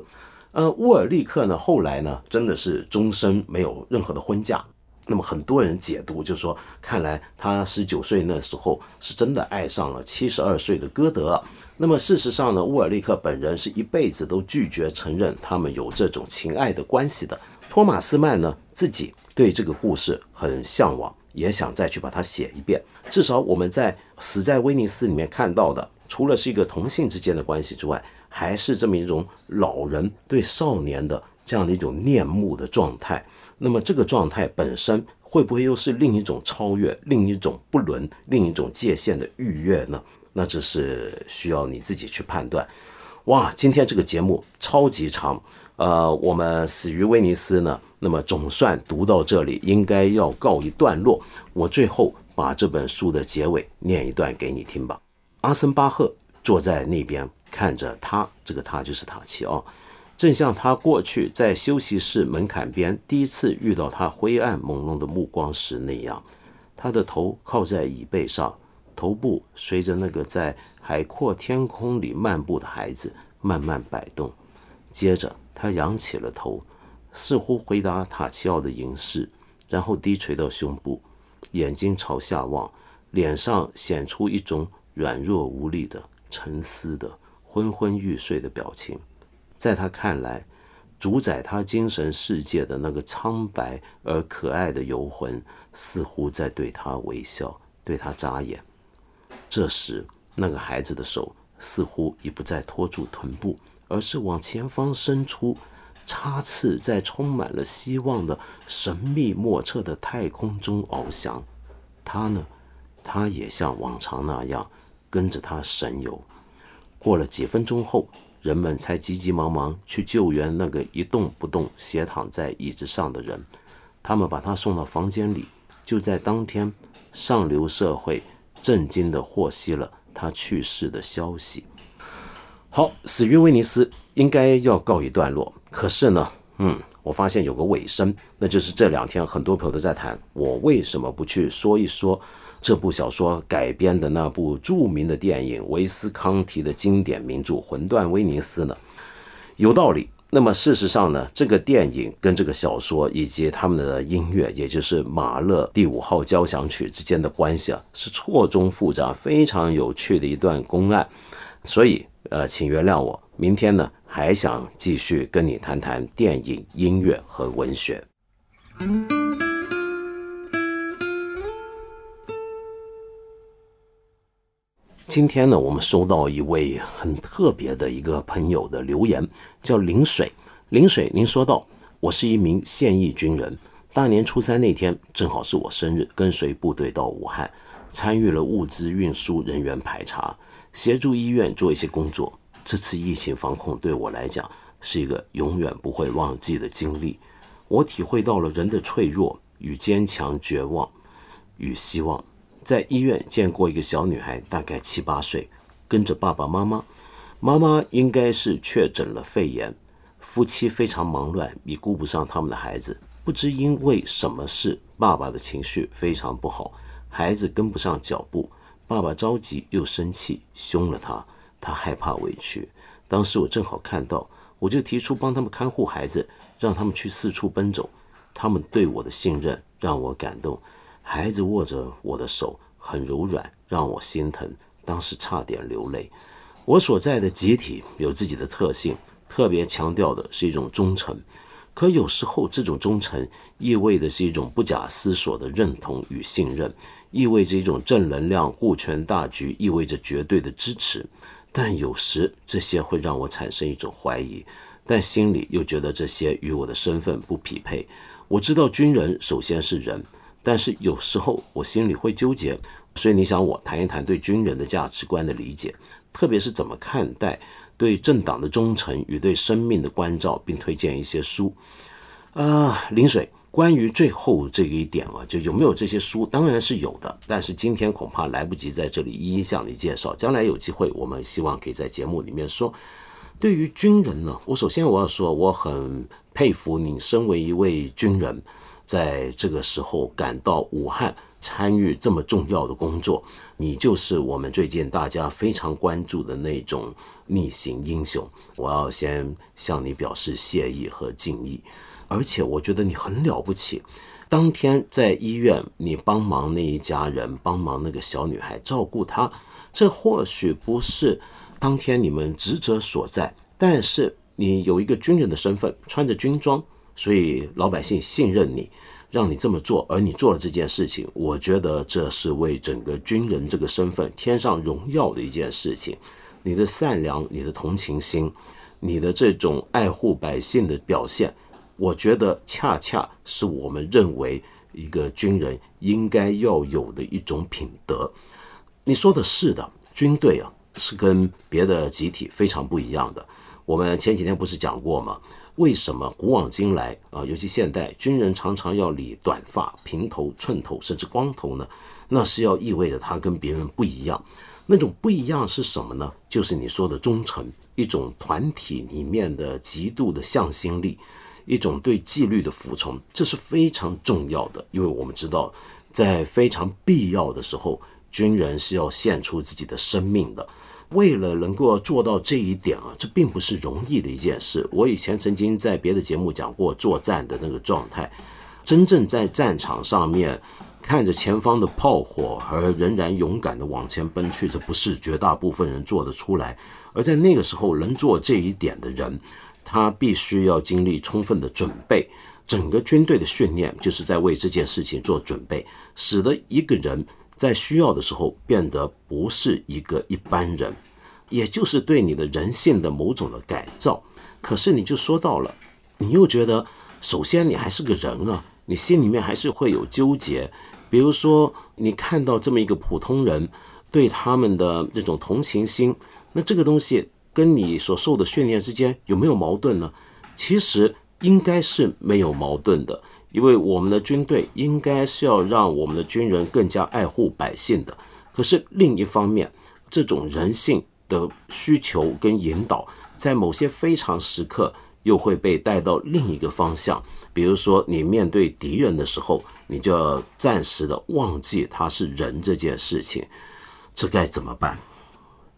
呃，乌尔利克呢，后来呢，真的是终身没有任何的婚嫁。那么很多人解读就说，看来他十九岁那时候是真的爱上了七十二岁的歌德。那么事实上呢，乌尔利克本人是一辈子都拒绝承认他们有这种情爱的关系的。托马斯曼呢，自己对这个故事很向往。也想再去把它写一遍。至少我们在《死在威尼斯》里面看到的，除了是一个同性之间的关系之外，还是这么一种老人对少年的这样的一种恋慕的状态。那么这个状态本身会不会又是另一种超越、另一种不伦、另一种界限的愉悦呢？那这是需要你自己去判断。哇，今天这个节目超级长，呃，我们死于威尼斯呢，那么总算读到这里，应该要告一段落。我最后把这本书的结尾念一段给你听吧。阿森巴赫坐在那边看着他，这个他就是塔奇奥，正像他过去在休息室门槛边第一次遇到他灰暗朦胧的目光时那样，他的头靠在椅背上，头部随着那个在。海阔天空里漫步的孩子慢慢摆动，接着他仰起了头，似乎回答塔奇奥的凝视，然后低垂到胸部，眼睛朝下望，脸上显出一种软弱无力的、沉思的、昏昏欲睡的表情。在他看来，主宰他精神世界的那个苍白而可爱的游魂，似乎在对他微笑，对他眨眼。这时。那个孩子的手似乎已不再托住臀部，而是往前方伸出，插翅在充满了希望的神秘莫测的太空中翱翔。他呢，他也像往常那样跟着他神游。过了几分钟后，人们才急急忙忙去救援那个一动不动斜躺在椅子上的人。他们把他送到房间里。就在当天，上流社会震惊地获悉了。他去世的消息。好，死于威尼斯应该要告一段落。可是呢，嗯，我发现有个尾声，那就是这两天很多朋友都在谈，我为什么不去说一说这部小说改编的那部著名的电影维斯康提的经典名著《魂断威尼斯》呢？有道理。那么事实上呢，这个电影跟这个小说以及他们的音乐，也就是马勒第五号交响曲之间的关系啊，是错综复杂、非常有趣的一段公案。所以，呃，请原谅我，明天呢还想继续跟你谈谈电影、音乐和文学。今天呢，我们收到一位很特别的一个朋友的留言，叫林水。林水，您说道：“我是一名现役军人，大年初三那天正好是我生日，跟随部队到武汉，参与了物资运输、人员排查，协助医院做一些工作。这次疫情防控对我来讲是一个永远不会忘记的经历。我体会到了人的脆弱与坚强、绝望与希望。”在医院见过一个小女孩，大概七八岁，跟着爸爸妈妈。妈妈应该是确诊了肺炎，夫妻非常忙乱，也顾不上他们的孩子。不知因为什么事，爸爸的情绪非常不好，孩子跟不上脚步。爸爸着急又生气，凶了他。他害怕委屈。当时我正好看到，我就提出帮他们看护孩子，让他们去四处奔走。他们对我的信任让我感动。孩子握着我的手，很柔软，让我心疼。当时差点流泪。我所在的集体有自己的特性，特别强调的是一种忠诚。可有时候，这种忠诚意味的是一种不假思索的认同与信任，意味着一种正能量、顾全大局，意味着绝对的支持。但有时，这些会让我产生一种怀疑，但心里又觉得这些与我的身份不匹配。我知道，军人首先是人。但是有时候我心里会纠结，所以你想我谈一谈对军人的价值观的理解，特别是怎么看待对政党的忠诚与对生命的关照，并推荐一些书。啊，林水，关于最后这一点啊，就有没有这些书，当然是有的，但是今天恐怕来不及在这里一一向你介绍，将来有机会，我们希望可以在节目里面说。对于军人呢，我首先我要说，我很佩服你身为一位军人。在这个时候赶到武汉参与这么重要的工作，你就是我们最近大家非常关注的那种逆行英雄。我要先向你表示谢意和敬意，而且我觉得你很了不起。当天在医院，你帮忙那一家人，帮忙那个小女孩，照顾她，这或许不是当天你们职责所在，但是你有一个军人的身份，穿着军装。所以老百姓信任你，让你这么做，而你做了这件事情，我觉得这是为整个军人这个身份添上荣耀的一件事情。你的善良、你的同情心、你的这种爱护百姓的表现，我觉得恰恰是我们认为一个军人应该要有的一种品德。你说的是的，军队啊是跟别的集体非常不一样的。我们前几天不是讲过吗？为什么古往今来啊，尤其现代军人常常要理短发、平头、寸头，甚至光头呢？那是要意味着他跟别人不一样。那种不一样是什么呢？就是你说的忠诚，一种团体里面的极度的向心力，一种对纪律的服从，这是非常重要的。因为我们知道，在非常必要的时候，军人是要献出自己的生命的。为了能够做到这一点啊，这并不是容易的一件事。我以前曾经在别的节目讲过作战的那个状态，真正在战场上面看着前方的炮火而仍然勇敢地往前奔去，这不是绝大部分人做得出来。而在那个时候能做这一点的人，他必须要经历充分的准备。整个军队的训练就是在为这件事情做准备，使得一个人。在需要的时候变得不是一个一般人，也就是对你的人性的某种的改造。可是你就说到了，你又觉得，首先你还是个人啊，你心里面还是会有纠结。比如说，你看到这么一个普通人，对他们的这种同情心，那这个东西跟你所受的训练之间有没有矛盾呢？其实应该是没有矛盾的。因为我们的军队应该是要让我们的军人更加爱护百姓的，可是另一方面，这种人性的需求跟引导，在某些非常时刻又会被带到另一个方向。比如说，你面对敌人的时候，你就要暂时的忘记他是人这件事情，这该怎么办？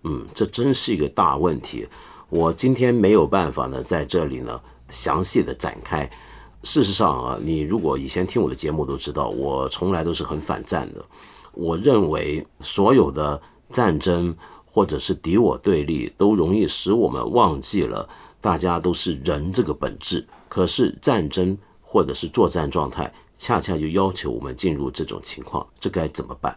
嗯，这真是一个大问题。我今天没有办法呢，在这里呢详细的展开。事实上啊，你如果以前听我的节目都知道，我从来都是很反战的。我认为所有的战争或者是敌我对立，都容易使我们忘记了大家都是人这个本质。可是战争或者是作战状态，恰恰就要求我们进入这种情况，这该怎么办？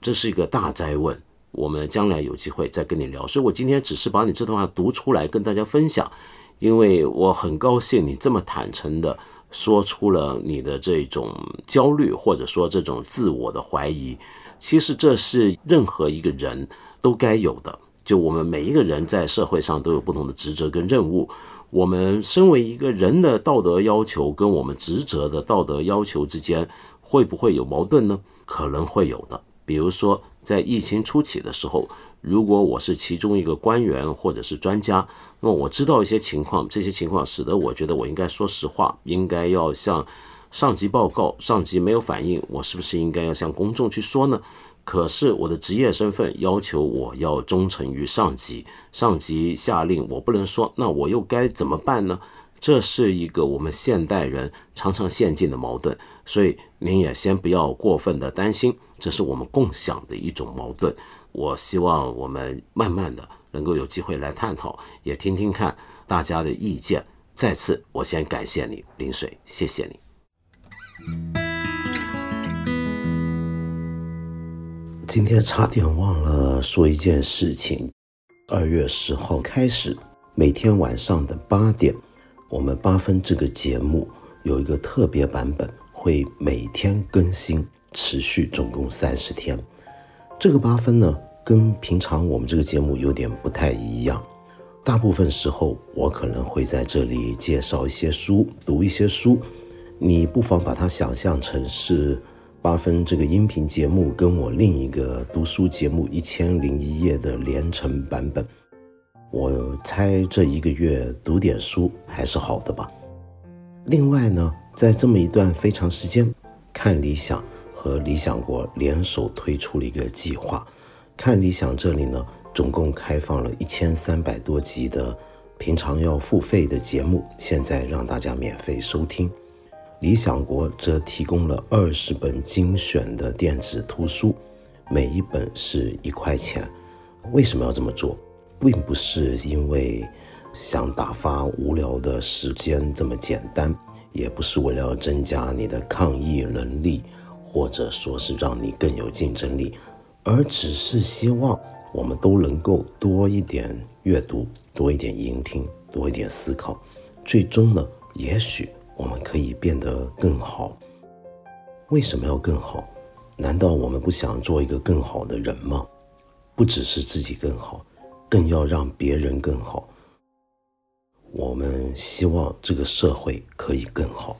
这是一个大灾问。我们将来有机会再跟你聊。所以我今天只是把你这段话读出来跟大家分享，因为我很高兴你这么坦诚的。说出了你的这种焦虑，或者说这种自我的怀疑，其实这是任何一个人都该有的。就我们每一个人在社会上都有不同的职责跟任务，我们身为一个人的道德要求跟我们职责的道德要求之间会不会有矛盾呢？可能会有的。比如说在疫情初期的时候。如果我是其中一个官员或者是专家，那么我知道一些情况，这些情况使得我觉得我应该说实话，应该要向上级报告，上级没有反应，我是不是应该要向公众去说呢？可是我的职业身份要求我要忠诚于上级，上级下令我不能说，那我又该怎么办呢？这是一个我们现代人常常陷进的矛盾，所以您也先不要过分的担心，这是我们共享的一种矛盾。我希望我们慢慢的能够有机会来探讨，也听听看大家的意见。再次，我先感谢你，林水，谢谢你。今天差点忘了说一件事情：二月十号开始，每天晚上的八点，我们八分这个节目有一个特别版本，会每天更新，持续总共三十天。这个八分呢，跟平常我们这个节目有点不太一样。大部分时候，我可能会在这里介绍一些书，读一些书。你不妨把它想象成是八分这个音频节目跟我另一个读书节目《一千零一夜》的连成版本。我猜这一个月读点书还是好的吧。另外呢，在这么一段非常时间，看理想。和理想国联手推出了一个计划，看理想这里呢，总共开放了一千三百多集的平常要付费的节目，现在让大家免费收听。理想国则提供了二十本精选的电子图书，每一本是一块钱。为什么要这么做？并不是因为想打发无聊的时间这么简单，也不是为了增加你的抗疫能力。或者说是让你更有竞争力，而只是希望我们都能够多一点阅读，多一点聆听，多一点思考，最终呢，也许我们可以变得更好。为什么要更好？难道我们不想做一个更好的人吗？不只是自己更好，更要让别人更好。我们希望这个社会可以更好。